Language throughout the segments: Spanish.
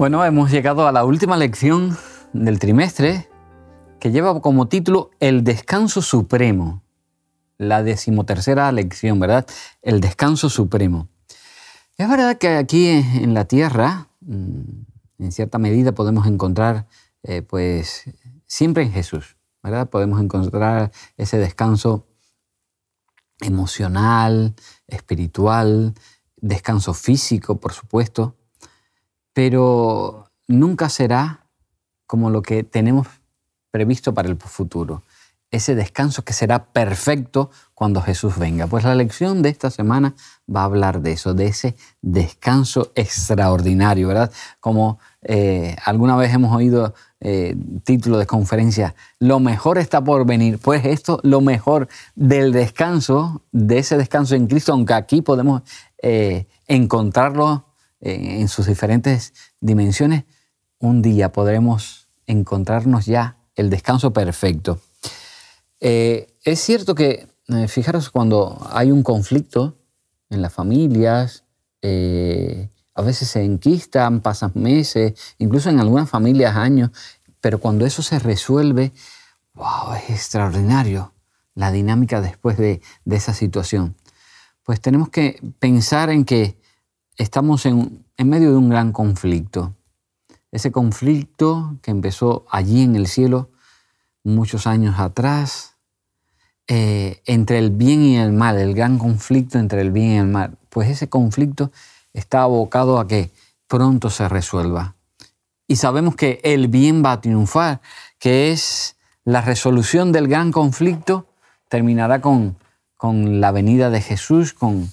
Bueno, hemos llegado a la última lección del trimestre que lleva como título El descanso supremo. La decimotercera lección, ¿verdad? El descanso supremo. Es verdad que aquí en la tierra, mm, en cierta medida, podemos encontrar, eh, pues, siempre en Jesús, ¿verdad? Podemos encontrar ese descanso emocional, espiritual, descanso físico, por supuesto, pero nunca será como lo que tenemos previsto para el futuro. Ese descanso que será perfecto cuando Jesús venga. Pues la lección de esta semana va a hablar de eso, de ese descanso extraordinario, ¿verdad? Como eh, alguna vez hemos oído eh, título de conferencia, lo mejor está por venir. Pues esto, lo mejor del descanso, de ese descanso en Cristo, aunque aquí podemos eh, encontrarlo en sus diferentes dimensiones, un día podremos encontrarnos ya el descanso perfecto. Eh, es cierto que, eh, fijaros, cuando hay un conflicto en las familias, eh, a veces se enquistan, pasan meses, incluso en algunas familias años, pero cuando eso se resuelve, wow, es extraordinario la dinámica después de, de esa situación. Pues tenemos que pensar en que estamos en, medio de un gran conflicto. Ese conflicto que empezó allí en el cielo muchos años atrás, eh, entre el bien y el mal, el gran conflicto entre el bien y el mal, pues ese conflicto está abocado a que pronto se resuelva. Y sabemos que el bien va a triunfar, que es la resolución del gran conflicto, terminará con, con la venida de Jesús, con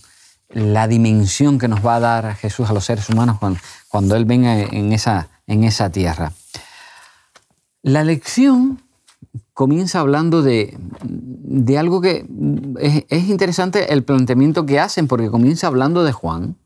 la dimensión que nos va a dar Jesús a los seres humanos cuando, Él venga en esa, en esa tierra. La lección comienza hablando de, algo que es, interesante el planteamiento que hacen, porque comienza hablando de Juan,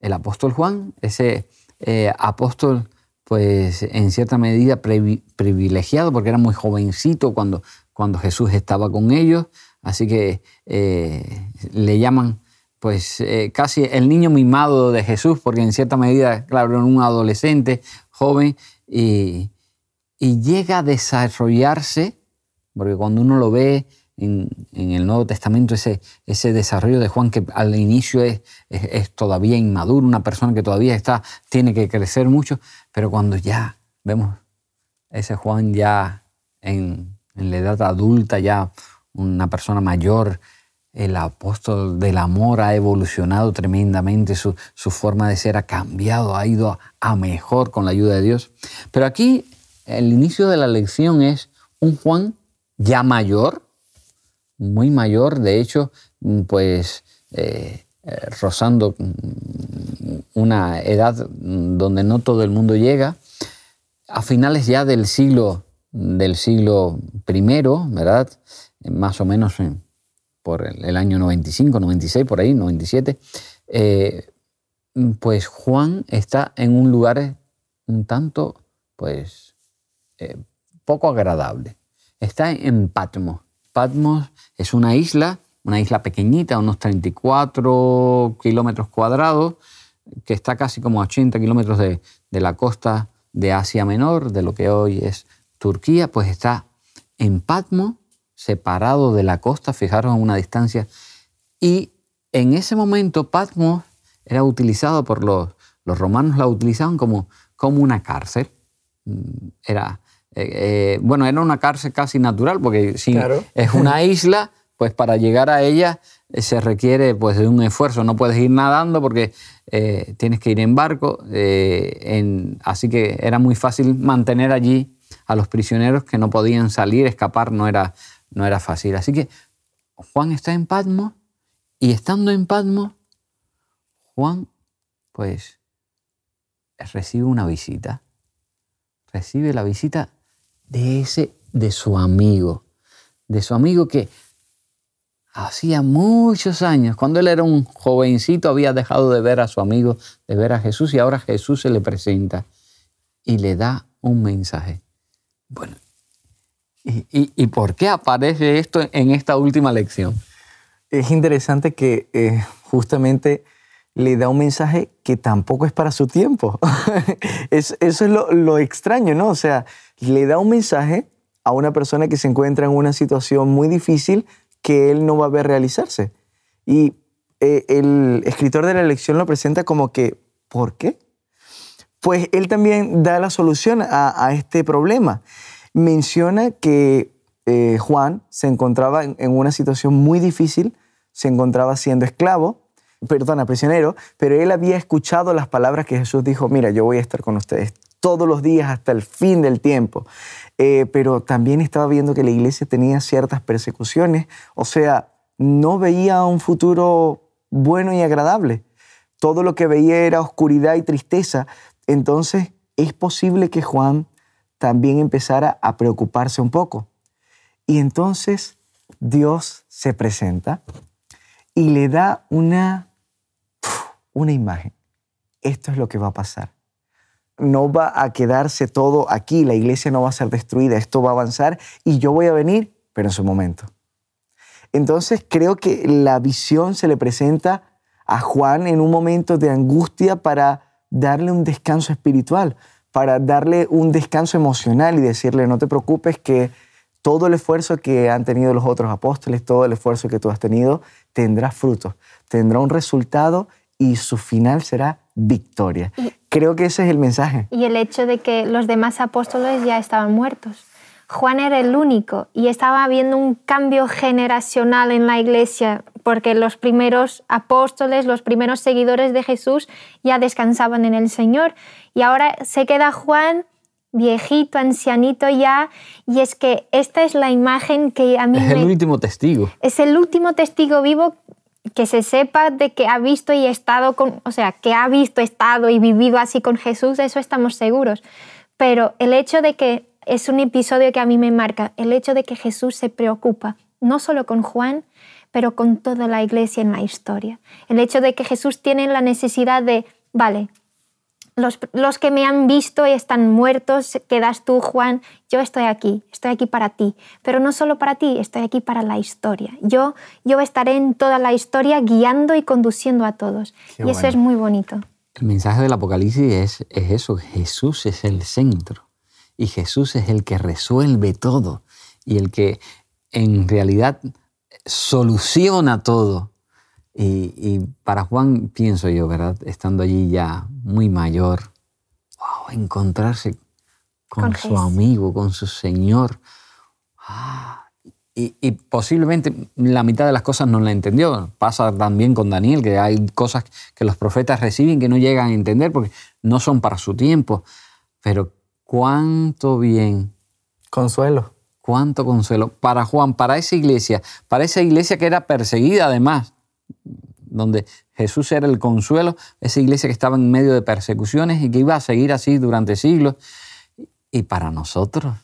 el apóstol Juan, ese eh, apóstol pues en cierta medida privilegiado, porque era muy jovencito cuando, cuando Jesús estaba con ellos, así que eh, le llaman pues eh, casi el niño mimado de Jesús, porque en cierta medida, claro, era un adolescente, joven, y, llega a desarrollarse, porque cuando uno lo ve en, el Nuevo Testamento, ese, ese, desarrollo de Juan que al inicio es, es, todavía inmaduro, una persona que todavía está, tiene que crecer mucho, pero cuando ya vemos ese Juan ya en, en la edad adulta, ya una persona mayor, el apóstol del amor ha evolucionado tremendamente, su, forma de ser ha cambiado, ha ido a, mejor con la ayuda de Dios. Pero aquí el inicio de la lección es un Juan ya mayor, muy mayor, de hecho, pues eh, rozando una edad donde no todo el mundo llega, a finales ya del siglo, del siglo primero, ¿verdad? Más o menos en por el año 95, 96, por ahí, 97, eh, pues Juan está en un lugar un tanto, pues, eh, poco agradable. Está en Patmos. Patmos es una isla, una isla pequeñita, unos 34 kilómetros cuadrados, que está casi como a 80 kilómetros de, de la costa de Asia Menor, de lo que hoy es Turquía, pues está en Patmos separado de la costa, fijaros en una distancia. Y en ese momento Patmos era utilizado por los, los romanos, la utilizaban como, como una cárcel. Mm, era, eh, eh, bueno, era una cárcel casi natural, porque si es una isla, pues para llegar a ella eh, se requiere pues, de un esfuerzo. No puedes ir nadando porque tienes que ir en barco. En, así que era muy fácil mantener allí a los prisioneros que no podían salir, escapar, no era, no era fácil. Así que Juan está en Patmos y estando en Patmos, Juan pues recibe una visita. Recibe la visita de ese, de su amigo, de su amigo que hacía muchos años, cuando él era un jovencito, había dejado de ver a su amigo, de ver a Jesús, y ahora Jesús se le presenta y le da un mensaje. Bueno, ¿Y, por qué aparece esto en esta última lección? Es interesante que eh, justamente le da un mensaje que tampoco es para su tiempo. eso es lo, lo, extraño, ¿no? O sea, le da un mensaje a una persona que se encuentra en una situación muy difícil que él no va a ver realizarse. Y eh, el escritor de la lección lo presenta como que, ¿por qué? Pues él también da la solución a, este problema. Menciona que eh, Juan se encontraba en, una situación muy difícil, se encontraba siendo esclavo, perdona, prisionero, pero él había escuchado las palabras que Jesús dijo, mira, yo voy a estar con ustedes todos los días hasta el fin del tiempo. Eh, pero también estaba viendo que la iglesia tenía ciertas persecuciones, o sea, no veía un futuro bueno y agradable. Todo lo que veía era oscuridad y tristeza. Entonces, es posible que Juan también empezara a preocuparse un poco. Y entonces Dios se presenta y le da una una imagen. Esto es lo que va a pasar. No va a quedarse todo aquí, la iglesia no va a ser destruida, esto va a avanzar y yo voy a venir, pero en su momento. Entonces creo que la visión se le presenta a Juan en un momento de angustia para darle un descanso espiritual, para darle un descanso emocional y decirle, no te preocupes que todo el esfuerzo que han tenido los otros apóstoles, todo el esfuerzo que tú has tenido, tendrá frutos, tendrá un resultado y su final será victoria. Creo que ese es el mensaje. Y el hecho de que los demás apóstoles ya estaban muertos. Juan era el único y estaba habiendo un cambio generacional en la iglesia porque los primeros apóstoles, los primeros seguidores de Jesús ya descansaban en el Señor y ahora se queda Juan viejito, ancianito ya, y es que esta es la imagen que a mí... Es el último testigo. Es el último testigo vivo que se sepa de que ha visto y estado con, o sea, que ha visto, estado y vivido así con Jesús, eso estamos seguros. Pero el hecho de que es un episodio que a mí me marca, el hecho de que Jesús se preocupa no solo con Juan, pero con toda la iglesia en la historia. El hecho de que Jesús tiene la necesidad de, vale, los, que me han visto y están muertos, quedas tú, Juan, yo estoy aquí, estoy aquí para ti, pero no solo para ti, estoy aquí para la historia. Yo, yo estaré en toda la historia guiando y conduciendo a todos. y eso es muy bonito. El mensaje del Apocalipsis es, es eso, Jesús es el centro y Jesús es el que resuelve todo y el que en realidad soluciona todo y, para Juan, pienso yo, ¿verdad? Estando allí ya muy mayor, wow, encontrarse con, su amigo, con su Señor. Ah, y, posiblemente la mitad de las cosas no la entendió. Pasa también con Daniel, que hay cosas que los profetas reciben que no llegan a entender porque no son para su tiempo. Pero cuánto bien. Consuelo. Cuánto consuelo. Para Juan, para esa iglesia, para esa iglesia que era perseguida además donde Jesús era el consuelo, esa iglesia que estaba en medio de persecuciones y que iba a seguir así durante siglos. Y para nosotros,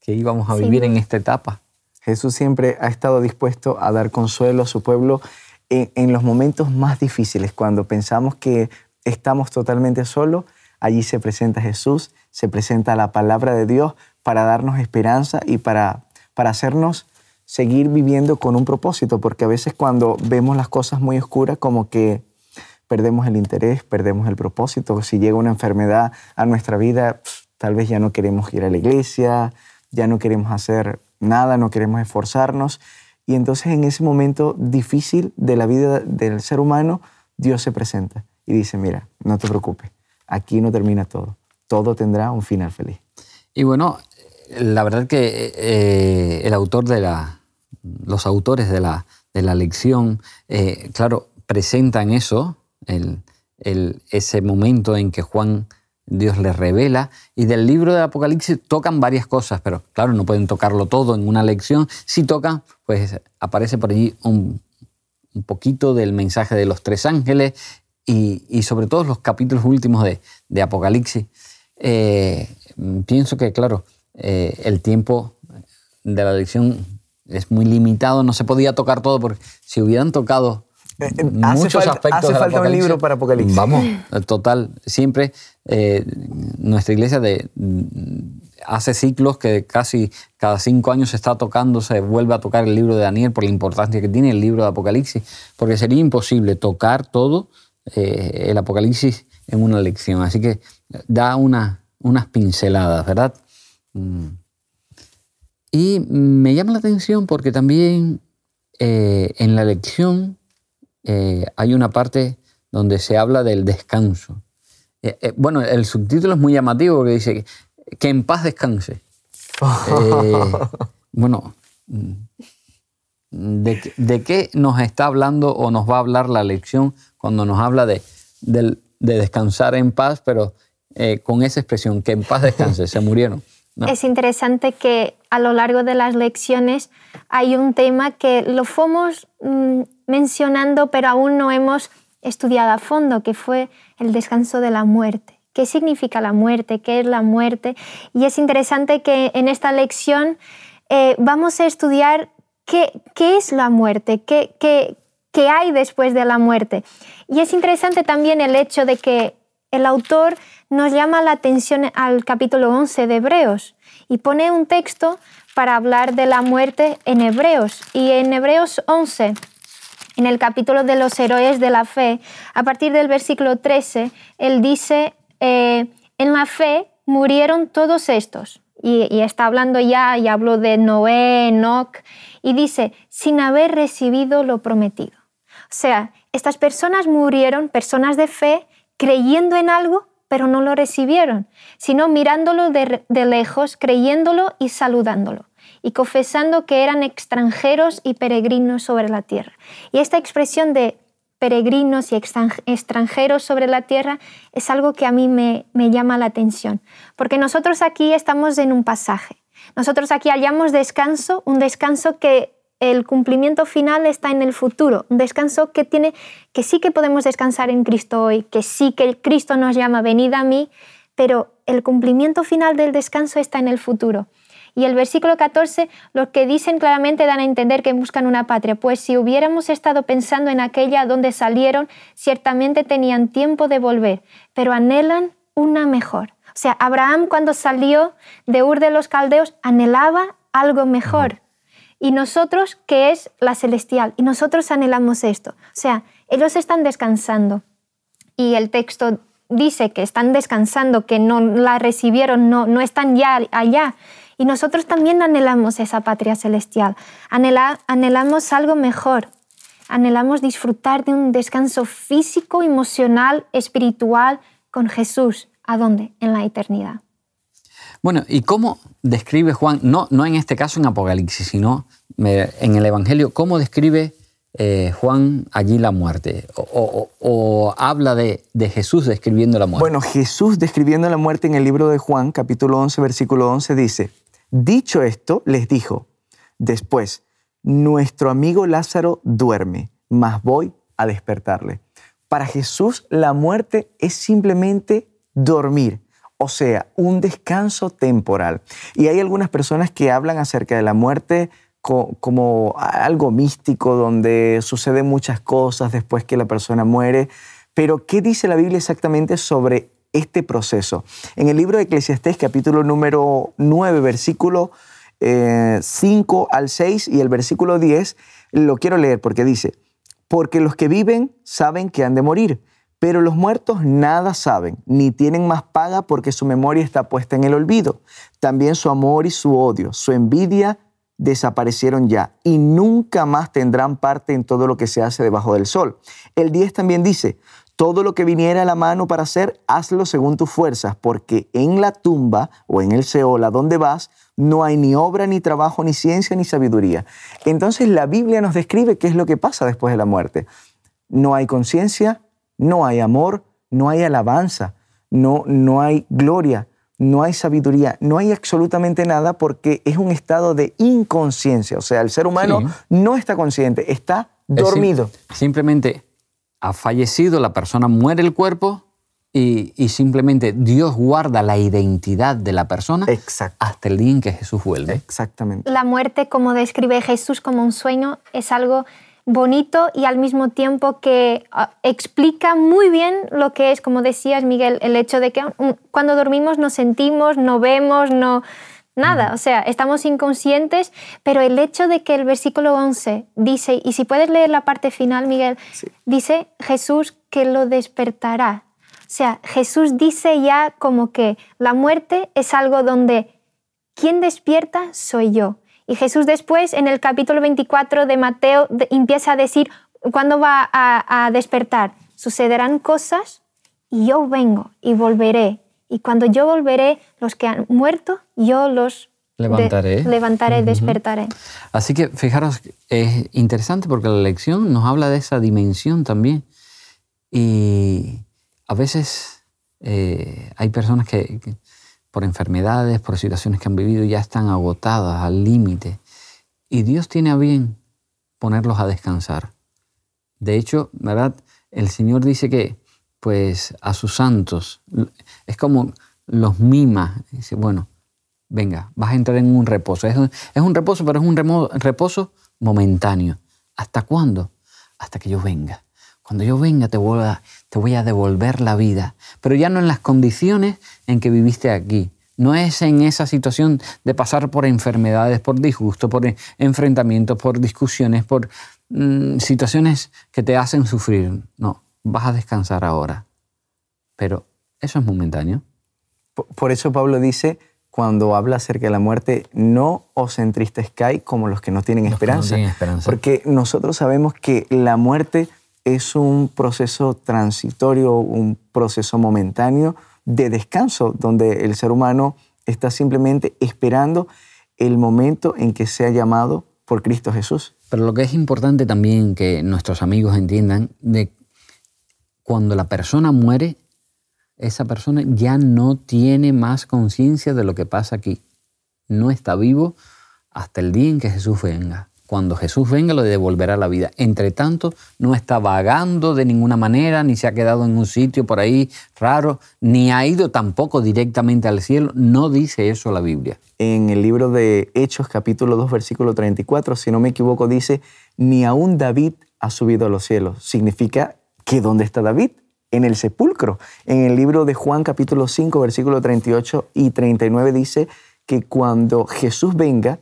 que íbamos a vivir en esta etapa. Jesús siempre ha estado dispuesto a dar consuelo a su pueblo en, los momentos más difíciles, cuando pensamos que estamos totalmente solos, allí se presenta Jesús, se presenta la palabra de Dios para darnos esperanza y para, para hacernos seguir viviendo con un propósito, porque a veces cuando vemos las cosas muy oscuras, como que perdemos el interés, perdemos el propósito. Si llega una enfermedad a nuestra vida, tal vez ya no queremos ir a la iglesia, ya no queremos hacer nada, no queremos esforzarnos. Y entonces en ese momento difícil de la vida del ser humano, Dios se presenta y dice, mira, no te preocupes, aquí no termina todo, todo tendrá un final feliz. Y bueno, la verdad que eh, el autor de la, los autores de la, lección, eh, claro, presentan eso, ese momento en que Juan, Dios le revela, y del libro de Apocalipsis tocan varias cosas, pero claro, no pueden tocarlo todo en una lección. Si tocan, pues aparece por allí un, poquito del mensaje de los tres ángeles y, sobre todo los capítulos últimos de, Apocalipsis. Eh, pienso que, claro, eh, el tiempo de la lección es muy limitado, no se podía tocar todo porque si hubieran tocado eh, eh, muchos aspectos hace falta un libro para Apocalipsis. Vamos, total, siempre eh, nuestra iglesia de, hace ciclos que casi cada cinco años se está tocando, se vuelve a tocar el libro de Daniel por la importancia que tiene el libro de Apocalipsis, porque sería imposible tocar todo eh, el Apocalipsis en una lección. Así que da unas pinceladas, ¿verdad? Mm. Y me llama la atención porque también eh, en la lección eh, hay una parte donde se habla del descanso. bueno, el subtítulo es muy llamativo porque dice que en paz descanse. bueno, ¿de, qué nos está hablando o nos va a hablar la lección cuando nos habla de, descansar en paz, pero eh, con esa expresión, que en paz descanse, se murieron? Es interesante que a lo largo de las lecciones hay un tema que lo fuimos mm, mencionando, pero aún no hemos estudiado a fondo, que fue el descanso de la muerte. ¿Qué significa la muerte? ¿Qué es la muerte? Y es interesante que en esta lección eh, vamos a estudiar qué, es la muerte, qué, qué hay después de la muerte. Y es interesante también el hecho de que el autor nos llama la atención al capítulo 11 de Hebreos y pone un texto para hablar de la muerte en Hebreos. Y en Hebreos 11, en el capítulo de los héroes de la fe, a partir del versículo 13, él dice, eh, en la fe murieron todos estos. Y, y, está hablando ya, y habló de Noé, Enoch, y dice, sin haber recibido lo prometido. O sea, estas personas murieron, personas de fe, creyendo en algo, pero no lo recibieron, sino mirándolo de, lejos, creyéndolo y saludándolo, y confesando que eran extranjeros y peregrinos sobre la tierra. Y esta expresión de peregrinos y extranjeros sobre la tierra es algo que a mí me, llama la atención, porque nosotros aquí estamos en un pasaje. Nosotros aquí hallamos descanso, un descanso que el cumplimiento final está en el futuro, un descanso que tiene que sí que podemos descansar en Cristo hoy, que sí que Cristo nos llama venid a mí, pero el cumplimiento final del descanso está en el futuro. Y el versículo 14, lo que dicen claramente dan a entender que buscan una patria, pues si hubiéramos estado pensando en aquella donde salieron, ciertamente tenían tiempo de volver, pero anhelan una mejor. O sea, Abraham cuando salió de Ur de los Caldeos anhelaba algo mejor y nosotros, que es la celestial, y nosotros anhelamos esto. O sea, ellos están descansando y el texto dice que están descansando, que no la recibieron, no, no están ya allá. Y nosotros también anhelamos esa patria celestial, anhelamos algo mejor, anhelamos disfrutar de un descanso físico, emocional, espiritual con Jesús. ¿A dónde? En la eternidad. Bueno, ¿y cómo describe Juan, no, no en este caso en Apocalipsis, sino en el Evangelio, cómo describe eh, Juan allí la muerte? O, habla de, de, Jesús describiendo la muerte? Bueno, Jesús describiendo la muerte en el libro de Juan, capítulo 11, versículo 11, dice, dicho esto, les dijo, después, nuestro amigo Lázaro duerme, mas voy a despertarle. Para Jesús la muerte es simplemente dormir o sea, un descanso temporal. Y hay algunas personas que hablan acerca de la muerte como algo místico, donde suceden muchas cosas después que la persona muere. Pero, ¿qué dice la Biblia exactamente sobre este proceso? En el libro de Eclesiastés, capítulo número 9, versículo 5 eh, al 6 y el versículo 10, lo quiero leer porque dice, porque los que viven saben que han de morir pero los muertos nada saben, ni tienen más paga porque su memoria está puesta en el olvido. También su amor y su odio, su envidia desaparecieron ya y nunca más tendrán parte en todo lo que se hace debajo del sol. El 10 también dice, todo lo que viniera a la mano para hacer, hazlo según tus fuerzas, porque en la tumba o en el Seol, a donde vas, no hay ni obra, ni trabajo, ni ciencia, ni sabiduría. Entonces la Biblia nos describe qué es lo que pasa después de la muerte. No hay conciencia, no hay amor, no hay alabanza, no, no hay gloria, no hay sabiduría, no hay absolutamente nada porque es un estado de inconsciencia. O sea, el ser humano no está consciente, está dormido. simplemente ha fallecido, la persona muere el cuerpo y, simplemente Dios guarda la identidad de la persona hasta el día en que Jesús vuelve. Exactamente. La muerte, como describe Jesús como un sueño, es algo bonito y al mismo tiempo que ah, explica muy bien lo que es, como decías Miguel, el hecho de que cuando dormimos no sentimos, no vemos, no, Nada, o sea, estamos inconscientes, pero el hecho de que el versículo 11 dice, y si puedes leer la parte final, Miguel, dice Jesús que lo despertará. O sea, Jesús dice ya como que la muerte es algo donde quien despierta soy yo. Y Jesús después, en el capítulo 24 de Mateo, empieza a decir, ¿cuándo va a despertar? Sucederán cosas y yo vengo y volveré y cuando yo volveré, los que han muerto, yo los levantaré, levantaré despertaré. Así que fijaros, es interesante porque la lección nos habla de esa dimensión también. Y a veces eh, hay personas que, por enfermedades, por situaciones que han vivido, ya están agotadas al límite. Y Dios tiene a bien ponerlos a descansar. De hecho, ¿verdad? El Señor dice que pues a sus santos. Es como los mima. Dice, bueno, venga, vas a entrar en un reposo. Es un, reposo, pero es un reposo momentáneo. ¿Hasta cuándo? Hasta que yo venga. Cuando yo venga te voy, a, te voy a devolver la vida, pero ya no en las condiciones en que viviste aquí. No es en esa situación de pasar por enfermedades, por disgusto, por enfrentamientos, por discusiones, por mm, situaciones que te hacen sufrir. No, vas a descansar ahora. Pero eso es momentáneo. Por eso Pablo dice, cuando habla acerca de la muerte, no os entristezcáis como los que no tienen, esperanza, Porque nosotros sabemos que la muerte es un proceso transitorio, un proceso momentáneo de descanso, donde el ser humano está simplemente esperando el momento en que sea llamado por Cristo Jesús. Pero lo que es importante también que nuestros amigos entiendan de cuando la persona muere, esa persona ya no tiene más conciencia de lo que pasa aquí. No está vivo hasta el día en que Jesús venga. Cuando Jesús venga lo devolverá la vida. Entre tanto, no está vagando de ninguna manera, ni se ha quedado en un sitio por ahí raro, ni ha ido tampoco directamente al cielo. No dice eso la Biblia. En el libro de Hechos capítulo 2 versículo 34, si no me equivoco, dice, ni aún David ha subido a los cielos. Significa que dónde está David? En el sepulcro. En el libro de Juan capítulo 5, versículo 38 y 39 dice que cuando Jesús venga,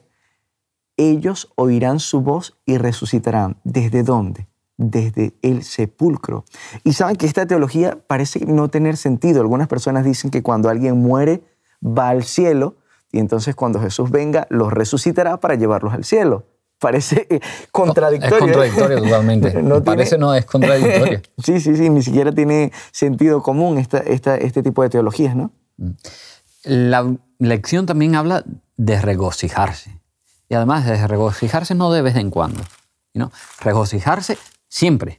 ellos oirán su voz y resucitarán. ¿Desde dónde? Desde el sepulcro. Y saben que esta teología parece no tener sentido. Algunas personas dicen que cuando alguien muere va al cielo y entonces cuando Jesús venga los resucitará para llevarlos al cielo parece contradictorio. Es contradictorio totalmente. no parece no, es contradictorio. sí, sí, sí, ni siquiera tiene sentido común esta, este tipo de teologías, ¿no? Mm. La lección también habla de regocijarse. Y además de regocijarse no de vez en cuando, ¿no? regocijarse siempre.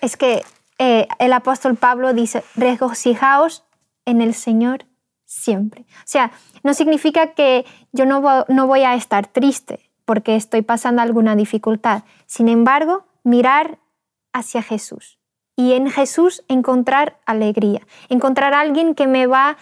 Es que eh, el apóstol Pablo dice, regocijaos en el Señor siempre. O sea, no significa que yo no, no voy a estar triste, porque estoy pasando alguna dificultad. Sin embargo, mirar hacia Jesús y en Jesús encontrar alegría, encontrar a alguien que me va a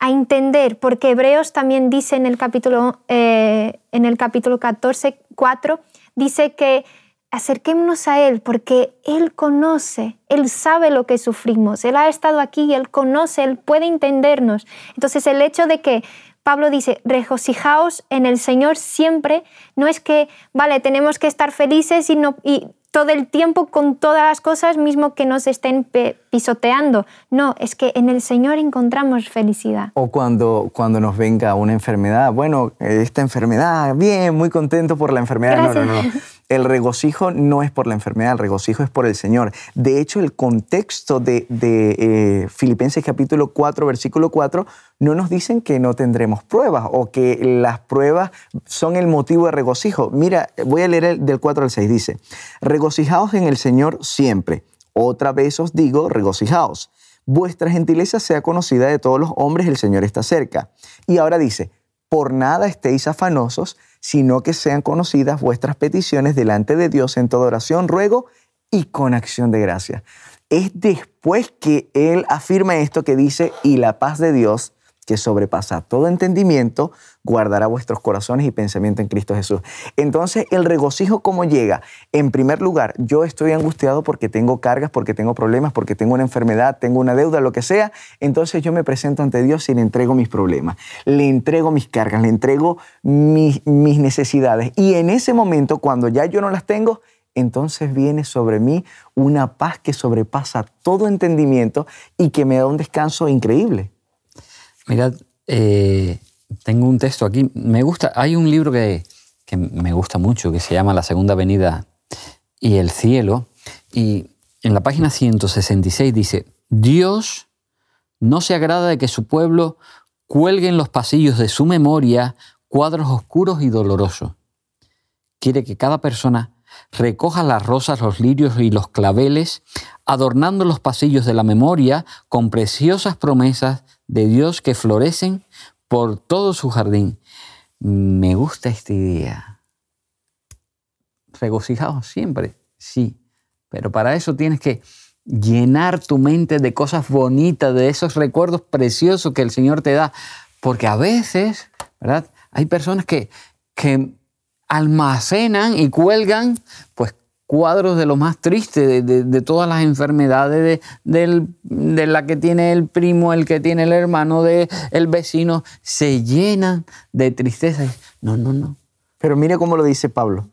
entender, porque Hebreos también dice en el capítulo, eh, en el capítulo 14, 4, dice que acerquémonos a Él porque Él conoce, Él sabe lo que sufrimos, Él ha estado aquí, Él conoce, Él puede entendernos. Entonces el hecho de que Pablo dice, regocijaos en el Señor siempre, no es que, vale, tenemos que estar felices y, no, y todo el tiempo con todas las cosas, mismo que nos estén pisoteando. No, es que en el Señor encontramos felicidad. O cuando, cuando nos venga una enfermedad, bueno, esta enfermedad, bien, muy contento por la enfermedad. No, no, no. El regocijo no es por la enfermedad, el regocijo es por el Señor. De hecho, el contexto de, eh, Filipenses capítulo 4, versículo 4, no nos dicen que no tendremos pruebas o que las pruebas son el motivo de regocijo. Mira, voy a leer el, del 4 al 6, dice, regocijaos en el Señor siempre. Otra vez os digo, regocijaos. Vuestra gentileza sea conocida de todos los hombres, el Señor está cerca. Y ahora dice, por nada estéis afanosos, sino que sean conocidas vuestras peticiones delante de Dios en toda oración, ruego y con acción de gracia. Es después que Él afirma esto que dice, y la paz de Dios, que sobrepasa todo entendimiento, guardará vuestros corazones y pensamiento en Cristo Jesús. Entonces, el regocijo, ¿cómo llega? En primer lugar, yo estoy angustiado porque tengo cargas, porque tengo problemas, porque tengo una enfermedad, tengo una deuda, lo que sea. Entonces yo me presento ante Dios y le entrego mis problemas, le entrego mis cargas, le entrego mis, necesidades. Y en ese momento, cuando ya yo no las tengo, entonces viene sobre mí una paz que sobrepasa todo entendimiento y que me da un descanso increíble. Mirad, eh, tengo un texto aquí. Me gusta, hay un libro que, que, me gusta mucho que se llama La Segunda Venida y el Cielo. Y en la página 166 dice, Dios no se agrada de que su pueblo cuelgue en los pasillos de su memoria cuadros oscuros y dolorosos. Quiere que cada persona recoja las rosas, los lirios y los claveles, adornando los pasillos de la memoria con preciosas promesas de Dios que florecen por todo su jardín. Me gusta esta idea. Regocijados siempre, sí, pero para eso tienes que llenar tu mente de cosas bonitas, de esos recuerdos preciosos que el Señor te da, porque a veces, ¿verdad? Hay personas que, que almacenan y cuelgan pues cuadros de lo más triste, de, todas las enfermedades, de, de, la que tiene el primo, el que tiene el hermano, de el vecino, se llenan de tristeza. No, no, no. Pero mire cómo lo dice Pablo.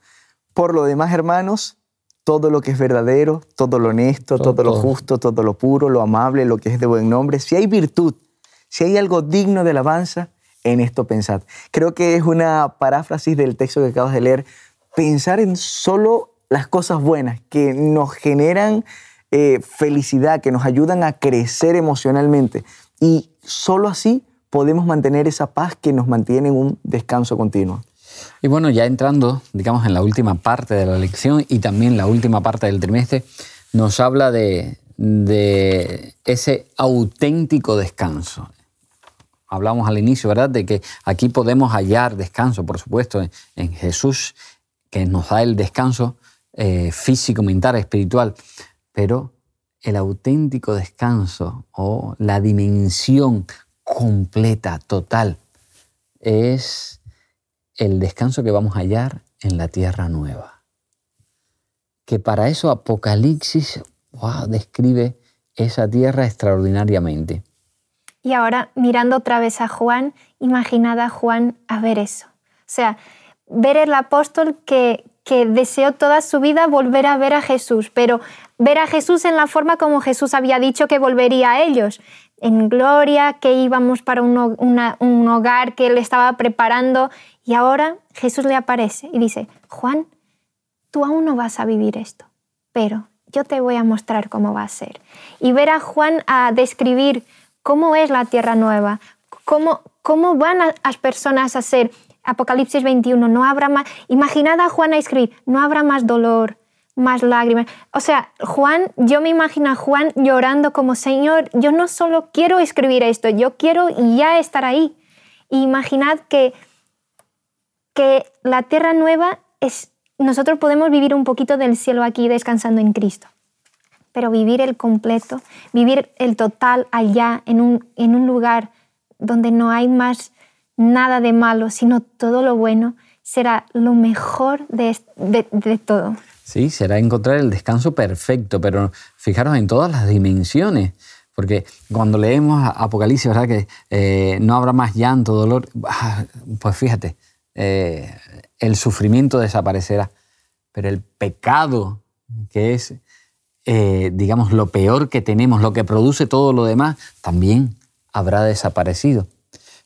Por lo demás, hermanos, todo lo que es verdadero, todo lo honesto, todo, lo justo, todo lo puro, lo amable, lo que es de buen nombre, si hay virtud, si hay algo digno de alabanza, en esto pensad. Creo que es una paráfrasis del texto que acabas de leer. Pensar en solo las cosas buenas que nos generan eh, felicidad, que nos ayudan a crecer emocionalmente. Y solo así podemos mantener esa paz que nos mantiene en un descanso continuo. Y bueno, ya entrando, digamos, en la última parte de la lección y también la última parte del trimestre, nos habla de, de ese auténtico descanso hablamos al inicio, ¿verdad? De que aquí podemos hallar descanso, por supuesto, en, Jesús, que nos da el descanso eh, físico, mental, espiritual, pero el auténtico descanso o la dimensión completa, total, es el descanso que vamos a hallar en la tierra nueva. Que para eso Apocalipsis describe esa tierra extraordinariamente. Y ahora, mirando otra vez a Juan, imaginad a Juan a ver eso. O sea, ver el apóstol que, que deseó toda su vida volver a ver a Jesús, pero ver a Jesús en la forma como Jesús había dicho que volvería a ellos, en gloria, que íbamos para un, hogar que él estaba preparando, y ahora Jesús le aparece y dice, Juan, tú aún no vas a vivir esto, pero yo te voy a mostrar cómo va a ser. Y ver a Juan a describir cómo es la tierra nueva, cómo, cómo van las personas a ser. Apocalipsis 21, no habrá más, imaginad a Juan a escribir, no habrá más dolor, más lágrimas. O sea, Juan, yo me imagino a Juan llorando como, Señor, yo no solo quiero escribir esto, yo quiero ya estar ahí. imaginad que, que la tierra nueva es, nosotros podemos vivir un poquito del cielo aquí descansando en Cristo pero vivir el completo, vivir el total allá en un, en un lugar donde no hay más nada de malo, sino todo lo bueno, será lo mejor de, de, todo. Sí, será encontrar el descanso perfecto, pero fijaros en todas las dimensiones, porque cuando leemos Apocalipsis, ¿verdad? Que eh, no habrá más llanto, dolor, ah, pues fíjate, eh, el sufrimiento desaparecerá, pero el pecado, que es eh, digamos, lo peor que tenemos, lo que produce todo lo demás, también habrá desaparecido.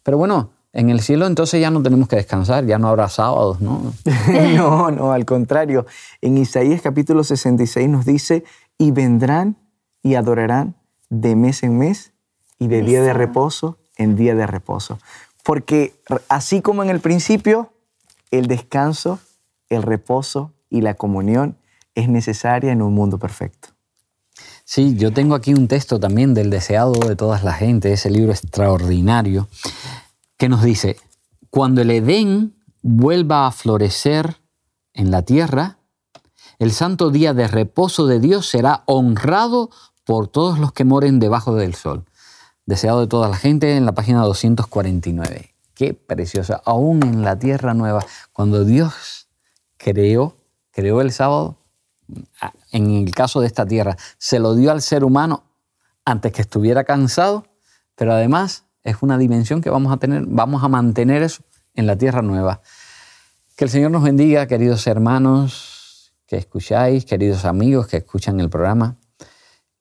Pero bueno, en el cielo entonces ya no tenemos que descansar, ya no habrá sábados, ¿no? no, no, al contrario. En Isaías capítulo 66 nos dice, y vendrán y adorarán de mes en mes y de día de reposo en día de reposo. Porque así como en el principio, el descanso, el reposo y la comunión es necesaria en un mundo perfecto. Sí, yo tengo aquí un texto también del deseado de todas la gente, ese libro extraordinario, que nos dice, cuando el Edén vuelva a florecer en la tierra, el santo día de reposo de Dios será honrado por todos los que moren debajo del sol. deseado de toda la gente, en la página 249. Qué preciosa. Aún en la tierra nueva, cuando Dios creó, creó el sábado, en el caso de esta tierra, se lo dio al ser humano antes que estuviera cansado, pero además es una dimensión que vamos a tener, vamos a mantener eso en la tierra nueva. Que el Señor nos bendiga, queridos hermanos que escucháis, queridos amigos que escuchan el programa.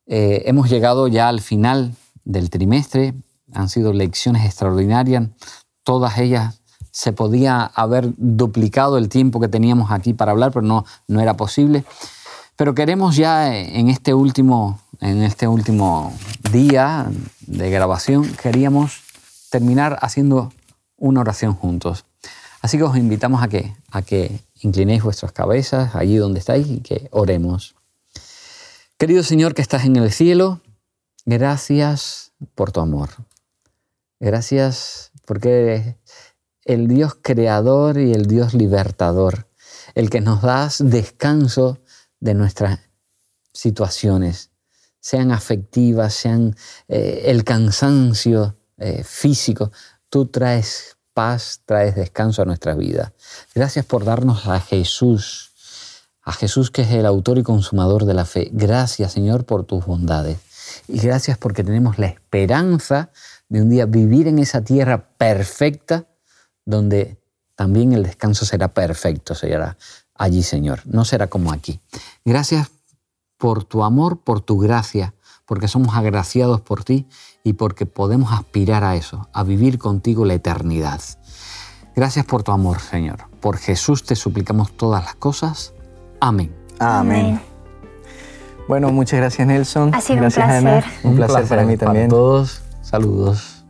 Eh, hemos llegado ya al final del trimestre, han sido lecciones extraordinarias, todas ellas se podía haber duplicado el tiempo que teníamos aquí para hablar, pero no, no era posible. Pero queremos ya en este último, en este último día de grabación, queríamos terminar haciendo una oración juntos. Así que os invitamos a que, a que inclinéis vuestras cabezas allí donde estáis y que oremos. Querido Señor que estás en el cielo, gracias por tu amor. Gracias porque eres el Dios creador y el Dios libertador, el que nos das descanso de nuestras situaciones, sean afectivas, sean eh, el cansancio eh, físico. Tú traes paz, traes descanso a nuestra vida. Gracias por darnos a Jesús, a Jesús que es el autor y consumador de la fe. Gracias Señor por tus bondades. Y gracias porque tenemos la esperanza de un día vivir en esa tierra perfecta donde también el descanso será perfecto, será allí, Señor. No será como aquí. Gracias por tu amor, por tu gracia, porque somos agraciados por ti y porque podemos aspirar a eso, a vivir contigo la eternidad. Gracias por tu amor, Señor. Por Jesús te suplicamos todas las cosas. Amén. Amén. Bueno, muchas gracias Nelson. Ha sido gracias, un placer. Ana. Un, placer, para mí también. todos. Saludos.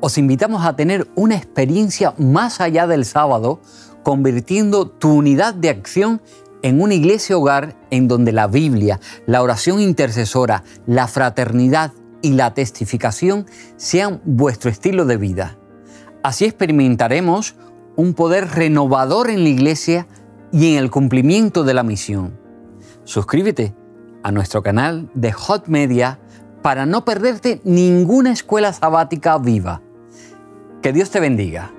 Os invitamos a tener una experiencia más allá del sábado, convirtiendo tu unidad de acción en una iglesia hogar en donde la Biblia, la oración intercesora, la fraternidad y la testificación sean vuestro estilo de vida. Así experimentaremos un poder renovador en la iglesia y en el cumplimiento de la misión. Suscríbete a nuestro canal de Hot Media para no perderte ninguna escuela sabática viva. Que Dios te bendiga.